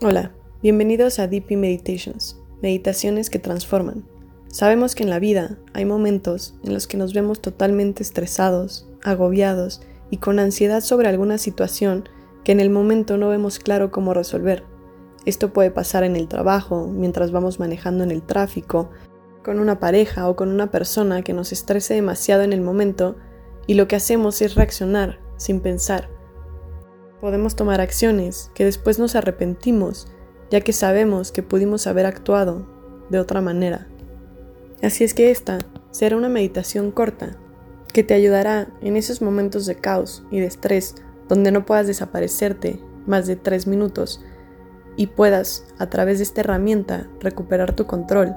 Hola, bienvenidos a Deep Meditations, meditaciones que transforman. Sabemos que en la vida hay momentos en los que nos vemos totalmente estresados, agobiados y con ansiedad sobre alguna situación que en el momento no vemos claro cómo resolver. Esto puede pasar en el trabajo, mientras vamos manejando en el tráfico, con una pareja o con una persona que nos estrese demasiado en el momento y lo que hacemos es reaccionar sin pensar Podemos tomar acciones que después nos arrepentimos, ya que sabemos que pudimos haber actuado de otra manera. Así es que esta será una meditación corta que te ayudará en esos momentos de caos y de estrés donde no puedas desaparecerte más de tres minutos y puedas, a través de esta herramienta, recuperar tu control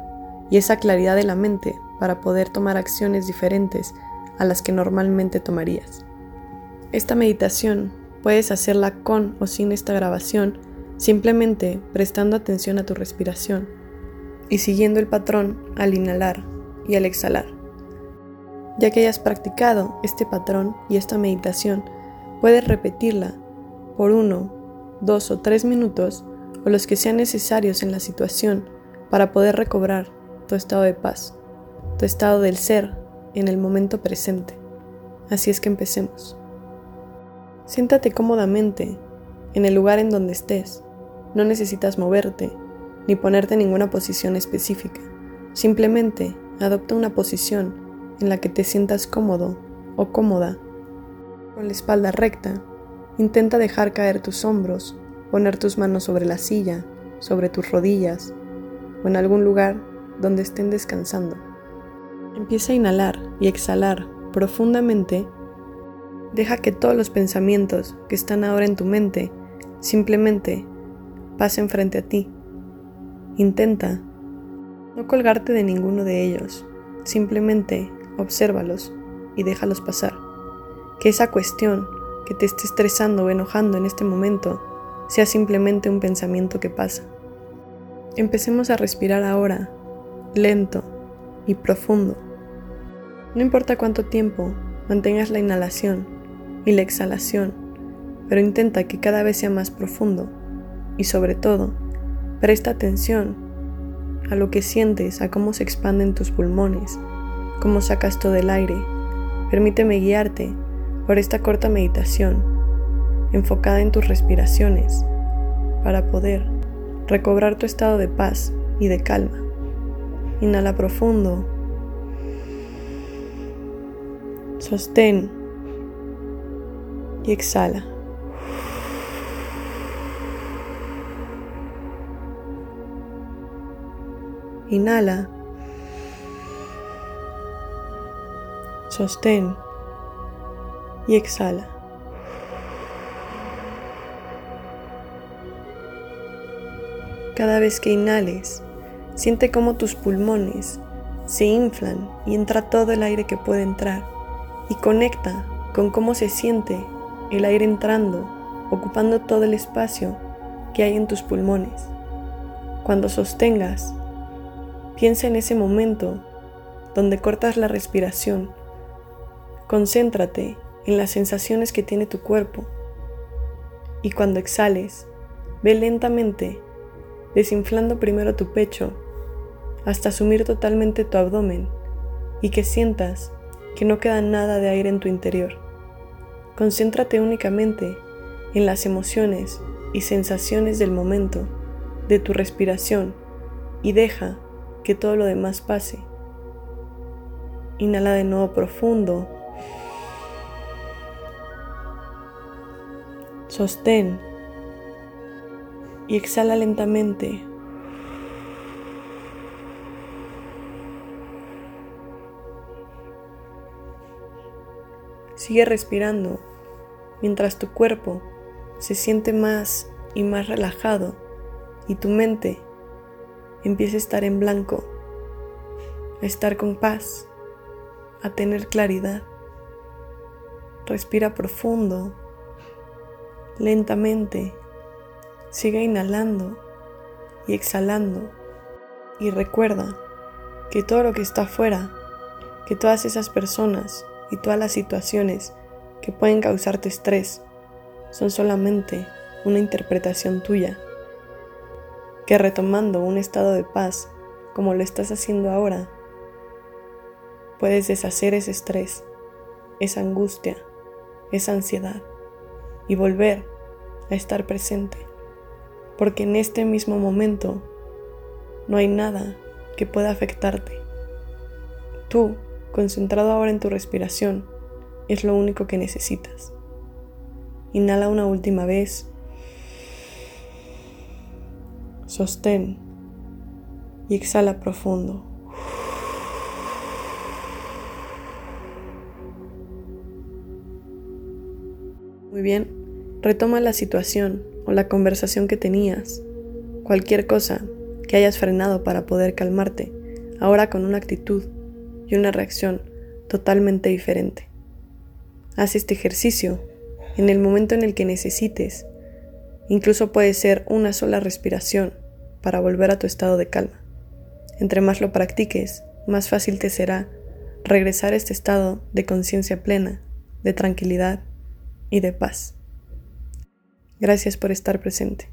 y esa claridad de la mente para poder tomar acciones diferentes a las que normalmente tomarías. Esta meditación Puedes hacerla con o sin esta grabación, simplemente prestando atención a tu respiración y siguiendo el patrón al inhalar y al exhalar. Ya que hayas practicado este patrón y esta meditación, puedes repetirla por uno, dos o tres minutos o los que sean necesarios en la situación para poder recobrar tu estado de paz, tu estado del ser en el momento presente. Así es que empecemos. Siéntate cómodamente en el lugar en donde estés. No necesitas moverte ni ponerte en ninguna posición específica. Simplemente adopta una posición en la que te sientas cómodo o cómoda. Con la espalda recta, intenta dejar caer tus hombros, poner tus manos sobre la silla, sobre tus rodillas o en algún lugar donde estén descansando. Empieza a inhalar y exhalar profundamente Deja que todos los pensamientos que están ahora en tu mente simplemente pasen frente a ti. Intenta no colgarte de ninguno de ellos, simplemente obsérvalos y déjalos pasar. Que esa cuestión que te esté estresando o enojando en este momento sea simplemente un pensamiento que pasa. Empecemos a respirar ahora, lento y profundo. No importa cuánto tiempo mantengas la inhalación y la exhalación, pero intenta que cada vez sea más profundo y sobre todo, presta atención a lo que sientes, a cómo se expanden tus pulmones, cómo sacas todo el aire. Permíteme guiarte por esta corta meditación enfocada en tus respiraciones para poder recobrar tu estado de paz y de calma. Inhala profundo. Sostén y exhala. Inhala. Sostén y exhala. Cada vez que inhales, siente cómo tus pulmones se inflan y entra todo el aire que puede entrar y conecta con cómo se siente el aire entrando, ocupando todo el espacio que hay en tus pulmones. Cuando sostengas, piensa en ese momento donde cortas la respiración. Concéntrate en las sensaciones que tiene tu cuerpo. Y cuando exhales, ve lentamente, desinflando primero tu pecho hasta asumir totalmente tu abdomen y que sientas que no queda nada de aire en tu interior. Concéntrate únicamente en las emociones y sensaciones del momento, de tu respiración, y deja que todo lo demás pase. Inhala de nuevo profundo. Sostén y exhala lentamente. Sigue respirando mientras tu cuerpo se siente más y más relajado y tu mente empieza a estar en blanco, a estar con paz, a tener claridad. Respira profundo, lentamente, sigue inhalando y exhalando y recuerda que todo lo que está afuera, que todas esas personas y todas las situaciones que pueden causarte estrés son solamente una interpretación tuya que retomando un estado de paz, como lo estás haciendo ahora, puedes deshacer ese estrés, esa angustia, esa ansiedad y volver a estar presente. Porque en este mismo momento no hay nada que pueda afectarte. Tú, concentrado ahora en tu respiración, es lo único que necesitas. Inhala una última vez. Sostén y exhala profundo. Muy bien, retoma la situación o la conversación que tenías, cualquier cosa que hayas frenado para poder calmarte, ahora con una actitud y una reacción totalmente diferente. Haz este ejercicio en el momento en el que necesites. Incluso puede ser una sola respiración para volver a tu estado de calma. Entre más lo practiques, más fácil te será regresar a este estado de conciencia plena, de tranquilidad y de paz. Gracias por estar presente.